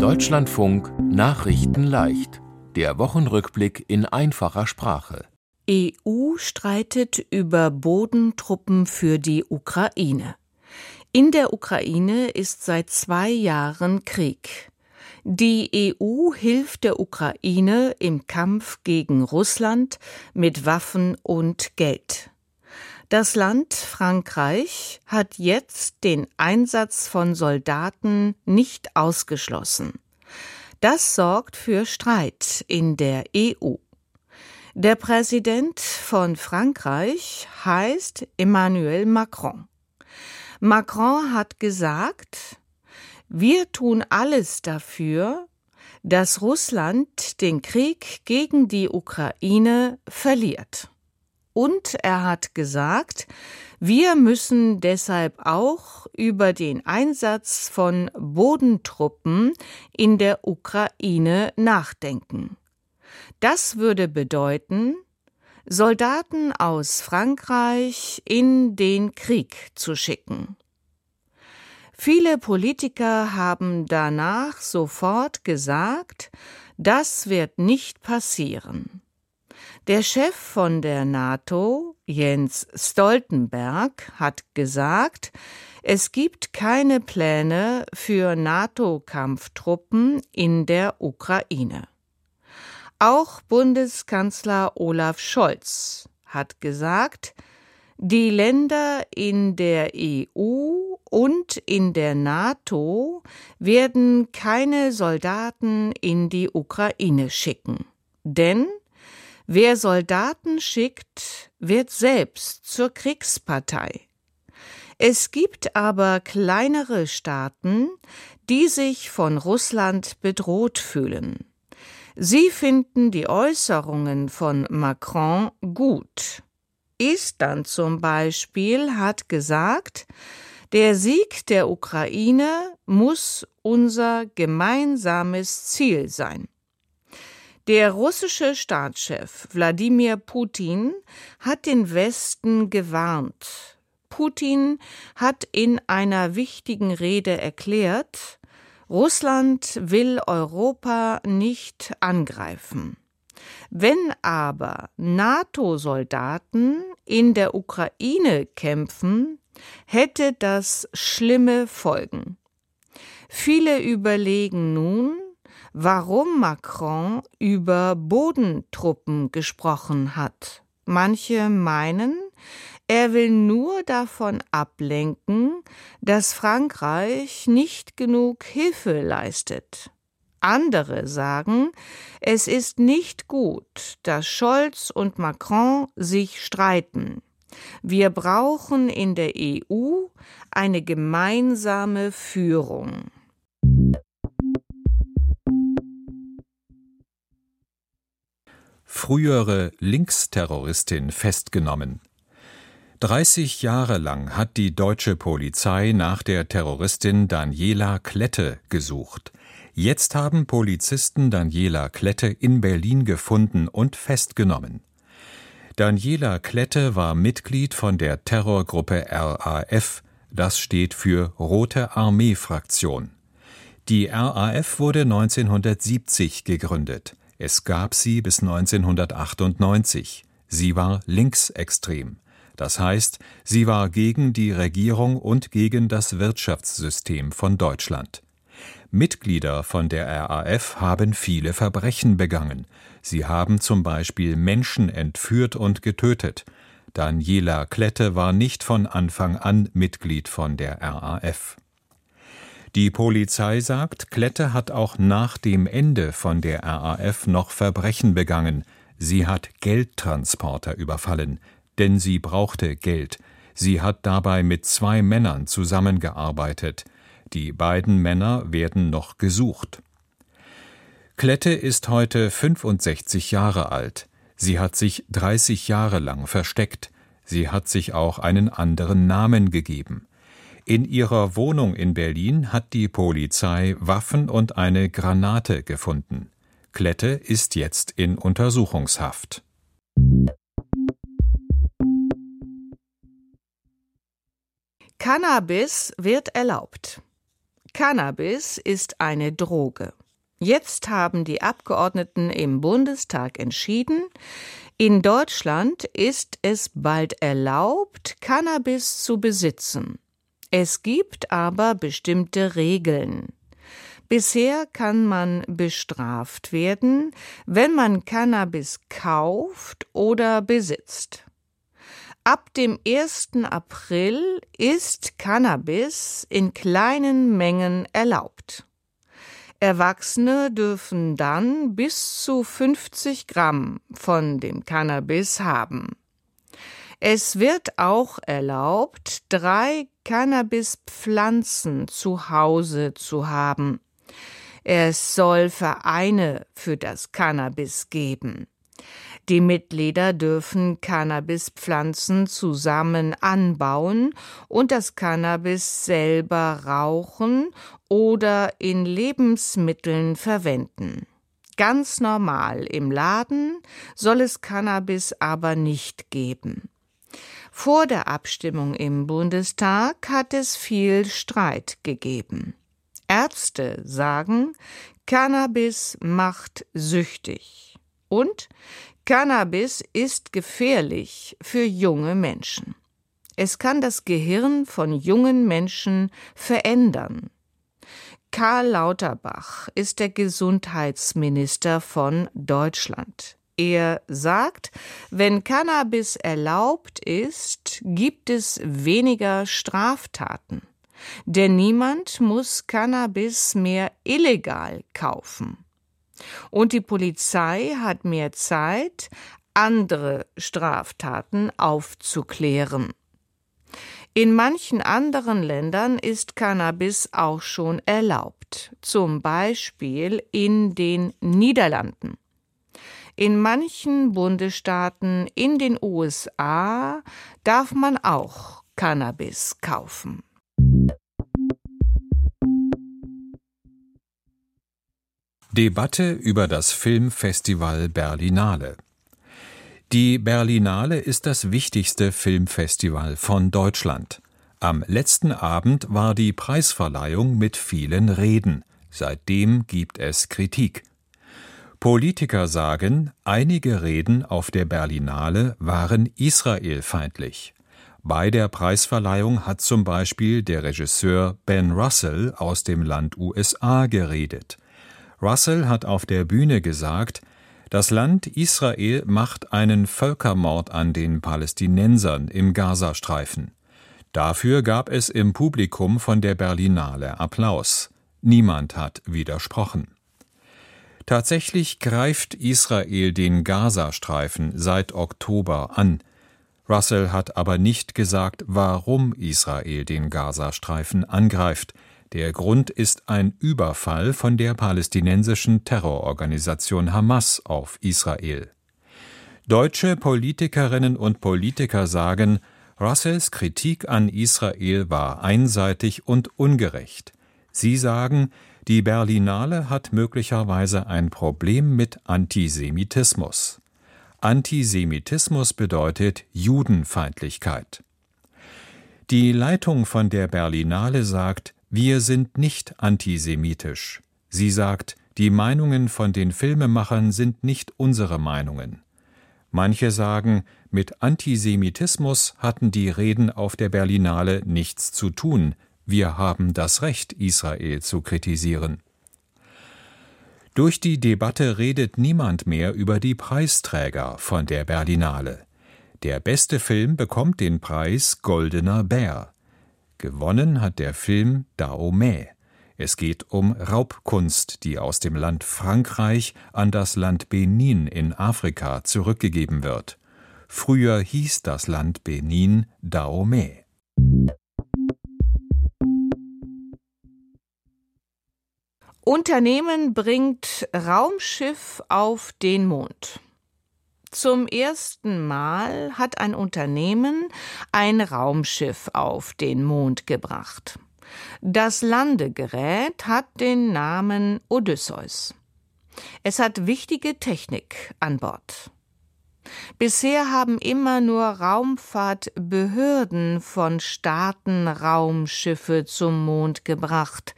Deutschlandfunk Nachrichten leicht. Der Wochenrückblick in einfacher Sprache. EU streitet über Bodentruppen für die Ukraine. In der Ukraine ist seit zwei Jahren Krieg. Die EU hilft der Ukraine im Kampf gegen Russland mit Waffen und Geld. Das Land Frankreich hat jetzt den Einsatz von Soldaten nicht ausgeschlossen. Das sorgt für Streit in der EU. Der Präsident von Frankreich heißt Emmanuel Macron. Macron hat gesagt, wir tun alles dafür, dass Russland den Krieg gegen die Ukraine verliert. Und er hat gesagt, wir müssen deshalb auch über den Einsatz von Bodentruppen in der Ukraine nachdenken. Das würde bedeuten, Soldaten aus Frankreich in den Krieg zu schicken. Viele Politiker haben danach sofort gesagt, das wird nicht passieren. Der Chef von der NATO, Jens Stoltenberg, hat gesagt, es gibt keine Pläne für NATO-Kampftruppen in der Ukraine. Auch Bundeskanzler Olaf Scholz hat gesagt, die Länder in der EU und in der NATO werden keine Soldaten in die Ukraine schicken. Denn Wer Soldaten schickt, wird selbst zur Kriegspartei. Es gibt aber kleinere Staaten, die sich von Russland bedroht fühlen. Sie finden die Äußerungen von Macron gut. Estland zum Beispiel hat gesagt, der Sieg der Ukraine muss unser gemeinsames Ziel sein. Der russische Staatschef Wladimir Putin hat den Westen gewarnt. Putin hat in einer wichtigen Rede erklärt, Russland will Europa nicht angreifen. Wenn aber NATO-Soldaten in der Ukraine kämpfen, hätte das schlimme Folgen. Viele überlegen nun, warum Macron über Bodentruppen gesprochen hat. Manche meinen, er will nur davon ablenken, dass Frankreich nicht genug Hilfe leistet. Andere sagen, es ist nicht gut, dass Scholz und Macron sich streiten. Wir brauchen in der EU eine gemeinsame Führung. Frühere Linksterroristin festgenommen. 30 Jahre lang hat die deutsche Polizei nach der Terroristin Daniela Klette gesucht. Jetzt haben Polizisten Daniela Klette in Berlin gefunden und festgenommen. Daniela Klette war Mitglied von der Terrorgruppe RAF, das steht für Rote Armee Fraktion. Die RAF wurde 1970 gegründet. Es gab sie bis 1998. Sie war linksextrem. Das heißt, sie war gegen die Regierung und gegen das Wirtschaftssystem von Deutschland. Mitglieder von der RAF haben viele Verbrechen begangen. Sie haben zum Beispiel Menschen entführt und getötet. Daniela Klette war nicht von Anfang an Mitglied von der RAF. Die Polizei sagt, Klette hat auch nach dem Ende von der RAF noch Verbrechen begangen. Sie hat Geldtransporter überfallen, denn sie brauchte Geld. Sie hat dabei mit zwei Männern zusammengearbeitet. Die beiden Männer werden noch gesucht. Klette ist heute 65 Jahre alt. Sie hat sich 30 Jahre lang versteckt. Sie hat sich auch einen anderen Namen gegeben. In ihrer Wohnung in Berlin hat die Polizei Waffen und eine Granate gefunden. Klette ist jetzt in Untersuchungshaft. Cannabis wird erlaubt. Cannabis ist eine Droge. Jetzt haben die Abgeordneten im Bundestag entschieden, in Deutschland ist es bald erlaubt, Cannabis zu besitzen. Es gibt aber bestimmte Regeln. Bisher kann man bestraft werden, wenn man Cannabis kauft oder besitzt. Ab dem 1. April ist Cannabis in kleinen Mengen erlaubt. Erwachsene dürfen dann bis zu 50 Gramm von dem Cannabis haben. Es wird auch erlaubt, drei Cannabispflanzen zu Hause zu haben. Es soll Vereine für das Cannabis geben. Die Mitglieder dürfen Cannabispflanzen zusammen anbauen und das Cannabis selber rauchen oder in Lebensmitteln verwenden. Ganz normal im Laden soll es Cannabis aber nicht geben. Vor der Abstimmung im Bundestag hat es viel Streit gegeben. Ärzte sagen, Cannabis macht süchtig. Und Cannabis ist gefährlich für junge Menschen. Es kann das Gehirn von jungen Menschen verändern. Karl Lauterbach ist der Gesundheitsminister von Deutschland. Er sagt, wenn Cannabis erlaubt ist, gibt es weniger Straftaten. Denn niemand muss Cannabis mehr illegal kaufen. Und die Polizei hat mehr Zeit, andere Straftaten aufzuklären. In manchen anderen Ländern ist Cannabis auch schon erlaubt, zum Beispiel in den Niederlanden. In manchen Bundesstaaten in den USA darf man auch Cannabis kaufen. Debatte über das Filmfestival Berlinale. Die Berlinale ist das wichtigste Filmfestival von Deutschland. Am letzten Abend war die Preisverleihung mit vielen Reden. Seitdem gibt es Kritik. Politiker sagen, einige Reden auf der Berlinale waren israelfeindlich. Bei der Preisverleihung hat zum Beispiel der Regisseur Ben Russell aus dem Land USA geredet. Russell hat auf der Bühne gesagt, das Land Israel macht einen Völkermord an den Palästinensern im Gazastreifen. Dafür gab es im Publikum von der Berlinale Applaus. Niemand hat widersprochen. Tatsächlich greift Israel den Gazastreifen seit Oktober an. Russell hat aber nicht gesagt, warum Israel den Gazastreifen angreift. Der Grund ist ein Überfall von der palästinensischen Terrororganisation Hamas auf Israel. Deutsche Politikerinnen und Politiker sagen, Russells Kritik an Israel war einseitig und ungerecht. Sie sagen, die Berlinale hat möglicherweise ein Problem mit Antisemitismus. Antisemitismus bedeutet Judenfeindlichkeit. Die Leitung von der Berlinale sagt, wir sind nicht antisemitisch. Sie sagt, die Meinungen von den Filmemachern sind nicht unsere Meinungen. Manche sagen, mit Antisemitismus hatten die Reden auf der Berlinale nichts zu tun, wir haben das Recht, Israel zu kritisieren. Durch die Debatte redet niemand mehr über die Preisträger von der Berlinale. Der beste Film bekommt den Preis Goldener Bär. Gewonnen hat der Film Dahomey. Es geht um Raubkunst, die aus dem Land Frankreich an das Land Benin in Afrika zurückgegeben wird. Früher hieß das Land Benin Dahomey. Unternehmen bringt Raumschiff auf den Mond. Zum ersten Mal hat ein Unternehmen ein Raumschiff auf den Mond gebracht. Das Landegerät hat den Namen Odysseus. Es hat wichtige Technik an Bord. Bisher haben immer nur Raumfahrtbehörden von Staaten Raumschiffe zum Mond gebracht,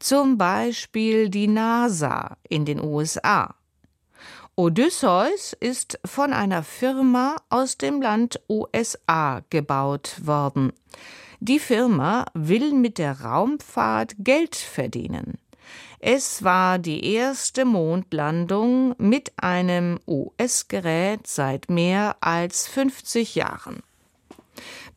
zum Beispiel die NASA in den USA. Odysseus ist von einer Firma aus dem Land USA gebaut worden. Die Firma will mit der Raumfahrt Geld verdienen. Es war die erste Mondlandung mit einem US-Gerät seit mehr als 50 Jahren.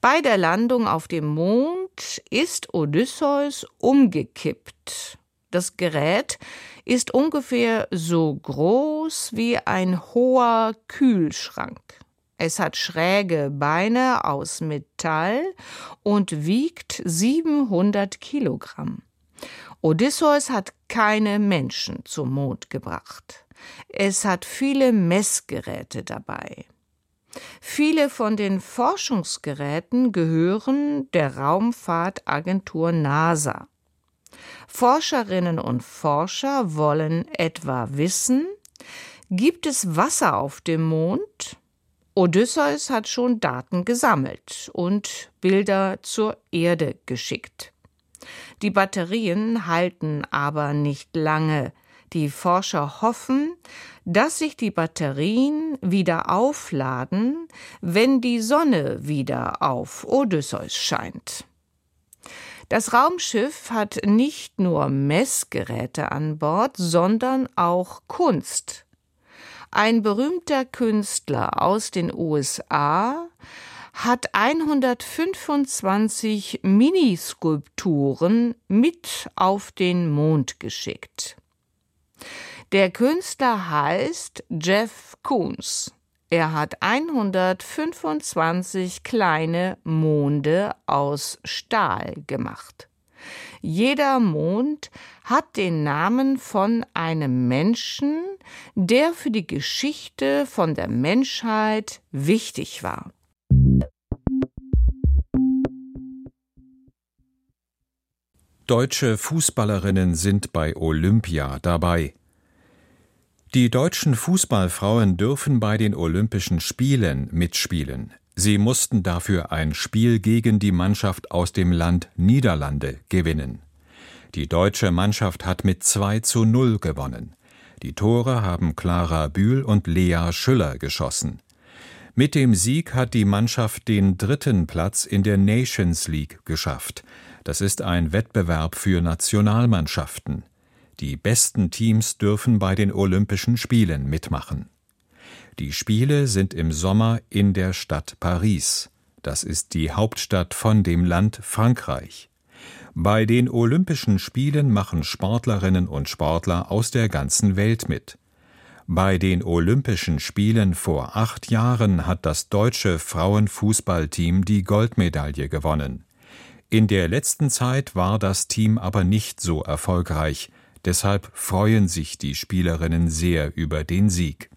Bei der Landung auf dem Mond ist Odysseus umgekippt. Das Gerät ist ungefähr so groß wie ein hoher Kühlschrank. Es hat schräge Beine aus Metall und wiegt 700 Kilogramm. Odysseus hat keine Menschen zum Mond gebracht. Es hat viele Messgeräte dabei. Viele von den Forschungsgeräten gehören der Raumfahrtagentur NASA. Forscherinnen und Forscher wollen etwa wissen, gibt es Wasser auf dem Mond? Odysseus hat schon Daten gesammelt und Bilder zur Erde geschickt. Die Batterien halten aber nicht lange. Die Forscher hoffen, dass sich die Batterien wieder aufladen, wenn die Sonne wieder auf Odysseus scheint. Das Raumschiff hat nicht nur Messgeräte an Bord, sondern auch Kunst. Ein berühmter Künstler aus den USA hat 125 Miniskulpturen mit auf den Mond geschickt. Der Künstler heißt Jeff Koons. Er hat 125 kleine Monde aus Stahl gemacht. Jeder Mond hat den Namen von einem Menschen, der für die Geschichte von der Menschheit wichtig war. Deutsche Fußballerinnen sind bei Olympia dabei. Die deutschen Fußballfrauen dürfen bei den Olympischen Spielen mitspielen. Sie mussten dafür ein Spiel gegen die Mannschaft aus dem Land Niederlande gewinnen. Die deutsche Mannschaft hat mit 2 zu 0 gewonnen. Die Tore haben Clara Bühl und Lea Schüller geschossen. Mit dem Sieg hat die Mannschaft den dritten Platz in der Nations League geschafft. Das ist ein Wettbewerb für Nationalmannschaften. Die besten Teams dürfen bei den Olympischen Spielen mitmachen. Die Spiele sind im Sommer in der Stadt Paris. Das ist die Hauptstadt von dem Land Frankreich. Bei den Olympischen Spielen machen Sportlerinnen und Sportler aus der ganzen Welt mit. Bei den Olympischen Spielen vor acht Jahren hat das deutsche Frauenfußballteam die Goldmedaille gewonnen. In der letzten Zeit war das Team aber nicht so erfolgreich, deshalb freuen sich die Spielerinnen sehr über den Sieg.